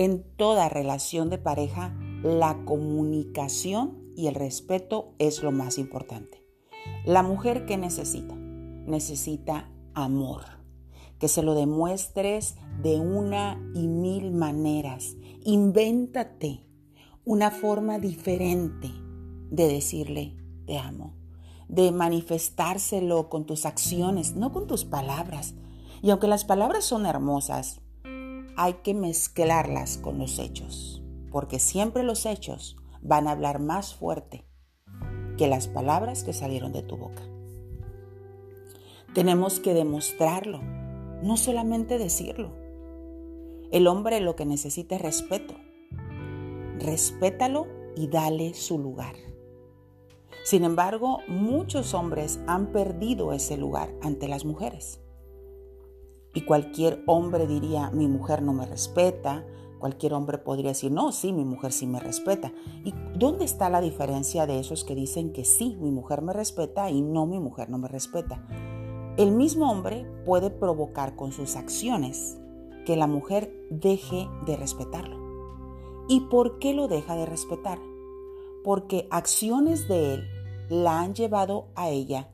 En toda relación de pareja, la comunicación y el respeto es lo más importante. La mujer que necesita? Necesita amor. Que se lo demuestres de una y mil maneras. Invéntate una forma diferente de decirle te amo, de manifestárselo con tus acciones, no con tus palabras. Y aunque las palabras son hermosas, hay que mezclarlas con los hechos, porque siempre los hechos van a hablar más fuerte que las palabras que salieron de tu boca. Tenemos que demostrarlo, no solamente decirlo. El hombre lo que necesita es respeto. Respétalo y dale su lugar. Sin embargo, muchos hombres han perdido ese lugar ante las mujeres. Y cualquier hombre diría, mi mujer no me respeta. Cualquier hombre podría decir, no, sí, mi mujer sí me respeta. ¿Y dónde está la diferencia de esos que dicen que sí, mi mujer me respeta y no, mi mujer no me respeta? El mismo hombre puede provocar con sus acciones que la mujer deje de respetarlo. ¿Y por qué lo deja de respetar? Porque acciones de él la han llevado a ella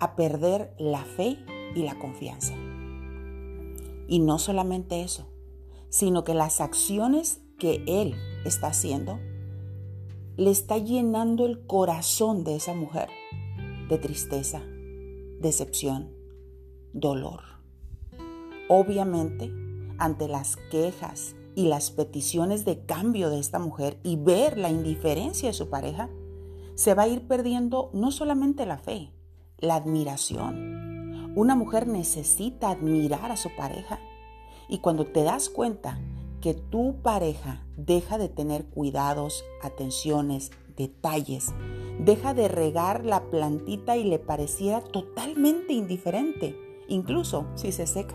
a perder la fe y la confianza. Y no solamente eso, sino que las acciones que él está haciendo le está llenando el corazón de esa mujer de tristeza, decepción, dolor. Obviamente, ante las quejas y las peticiones de cambio de esta mujer y ver la indiferencia de su pareja, se va a ir perdiendo no solamente la fe, la admiración, una mujer necesita admirar a su pareja. Y cuando te das cuenta que tu pareja deja de tener cuidados, atenciones, detalles, deja de regar la plantita y le pareciera totalmente indiferente, incluso si se seca.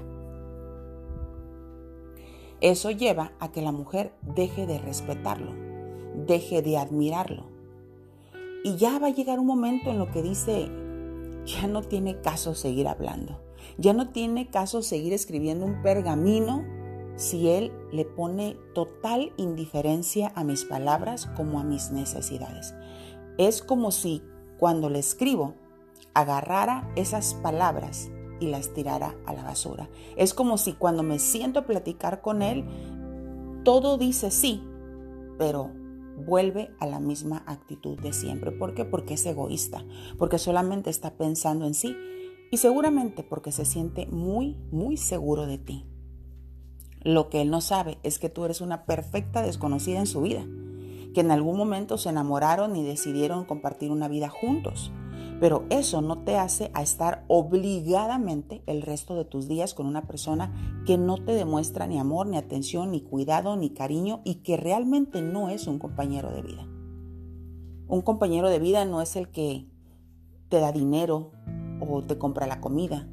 Eso lleva a que la mujer deje de respetarlo, deje de admirarlo. Y ya va a llegar un momento en lo que dice, ya no tiene caso seguir hablando. Ya no tiene caso seguir escribiendo un pergamino si él le pone total indiferencia a mis palabras como a mis necesidades. Es como si cuando le escribo agarrara esas palabras y las tirara a la basura. Es como si cuando me siento a platicar con él, todo dice sí, pero vuelve a la misma actitud de siempre. ¿Por qué? Porque es egoísta, porque solamente está pensando en sí y seguramente porque se siente muy, muy seguro de ti. Lo que él no sabe es que tú eres una perfecta desconocida en su vida, que en algún momento se enamoraron y decidieron compartir una vida juntos pero eso no te hace a estar obligadamente el resto de tus días con una persona que no te demuestra ni amor, ni atención, ni cuidado, ni cariño y que realmente no es un compañero de vida. Un compañero de vida no es el que te da dinero o te compra la comida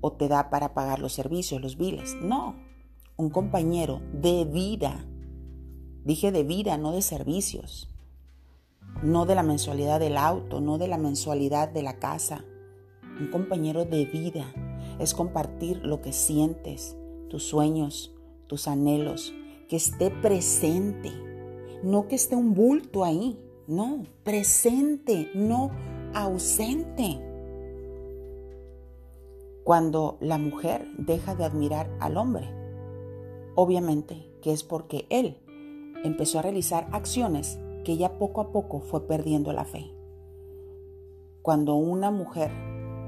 o te da para pagar los servicios, los biles. No, un compañero de vida. Dije de vida, no de servicios no de la mensualidad del auto, no de la mensualidad de la casa. Un compañero de vida es compartir lo que sientes, tus sueños, tus anhelos, que esté presente, no que esté un bulto ahí, no, presente, no ausente. Cuando la mujer deja de admirar al hombre, obviamente que es porque él empezó a realizar acciones que ella poco a poco fue perdiendo la fe. Cuando una mujer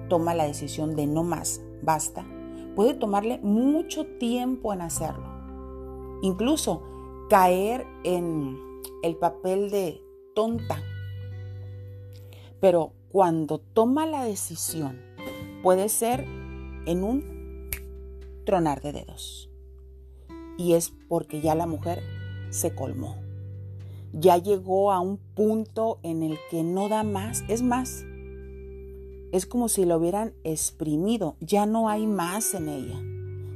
toma la decisión de no más, basta, puede tomarle mucho tiempo en hacerlo. Incluso caer en el papel de tonta. Pero cuando toma la decisión, puede ser en un tronar de dedos. Y es porque ya la mujer se colmó ya llegó a un punto en el que no da más. Es más, es como si lo hubieran exprimido, ya no hay más en ella.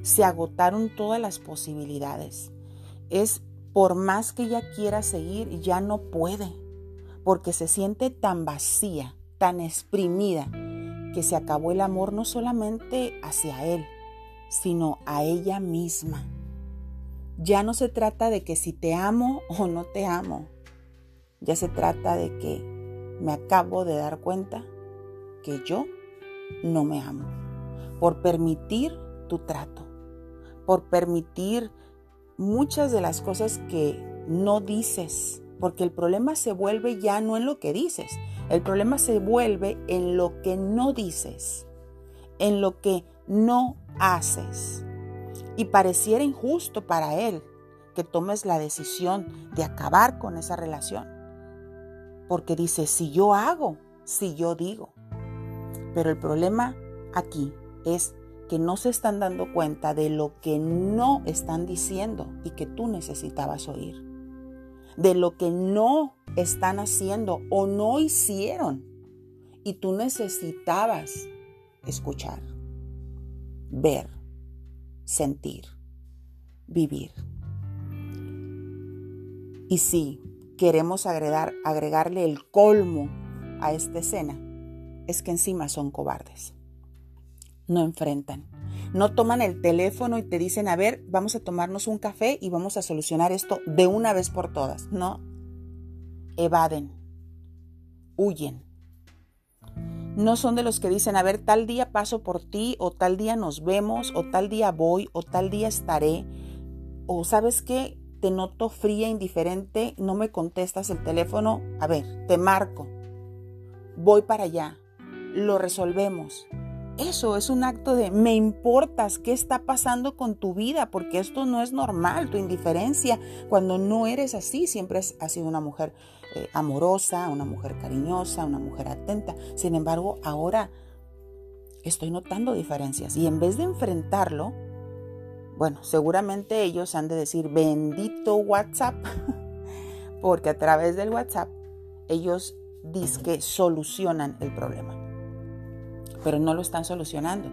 Se agotaron todas las posibilidades. Es por más que ella quiera seguir, ya no puede, porque se siente tan vacía, tan exprimida, que se acabó el amor no solamente hacia él, sino a ella misma. Ya no se trata de que si te amo o no te amo. Ya se trata de que me acabo de dar cuenta que yo no me amo. Por permitir tu trato. Por permitir muchas de las cosas que no dices. Porque el problema se vuelve ya no en lo que dices. El problema se vuelve en lo que no dices. En lo que no haces. Y pareciera injusto para él que tomes la decisión de acabar con esa relación. Porque dice, si yo hago, si yo digo. Pero el problema aquí es que no se están dando cuenta de lo que no están diciendo y que tú necesitabas oír. De lo que no están haciendo o no hicieron y tú necesitabas escuchar, ver, sentir, vivir. Y si queremos agregar, agregarle el colmo a esta escena, es que encima son cobardes. No enfrentan. No toman el teléfono y te dicen, a ver, vamos a tomarnos un café y vamos a solucionar esto de una vez por todas. No. Evaden. Huyen. No son de los que dicen, a ver, tal día paso por ti, o tal día nos vemos, o tal día voy, o tal día estaré. O sabes qué, te noto fría, indiferente, no me contestas el teléfono. A ver, te marco. Voy para allá lo resolvemos. Eso es un acto de me importas, qué está pasando con tu vida, porque esto no es normal, tu indiferencia, cuando no eres así, siempre has sido una mujer eh, amorosa, una mujer cariñosa, una mujer atenta. Sin embargo, ahora estoy notando diferencias y en vez de enfrentarlo, bueno, seguramente ellos han de decir bendito WhatsApp, porque a través del WhatsApp ellos dicen que solucionan el problema pero no lo están solucionando.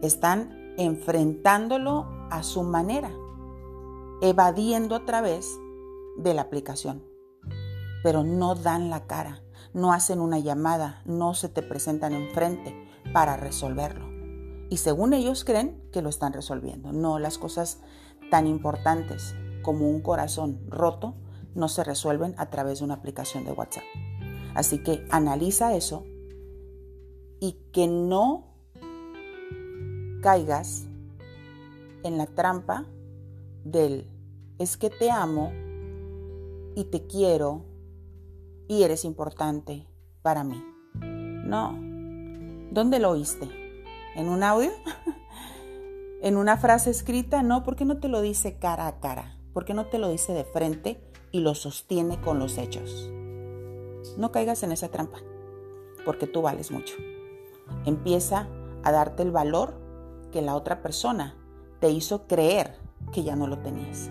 Están enfrentándolo a su manera, evadiendo a través de la aplicación. Pero no dan la cara, no hacen una llamada, no se te presentan enfrente para resolverlo. Y según ellos creen que lo están resolviendo. No, las cosas tan importantes como un corazón roto no se resuelven a través de una aplicación de WhatsApp. Así que analiza eso y que no caigas en la trampa del es que te amo y te quiero y eres importante para mí. No. ¿Dónde lo oíste? ¿En un audio? ¿En una frase escrita? No, porque no te lo dice cara a cara? porque no te lo dice de frente y lo sostiene con los hechos? No caigas en esa trampa, porque tú vales mucho empieza a darte el valor que la otra persona te hizo creer que ya no lo tenías.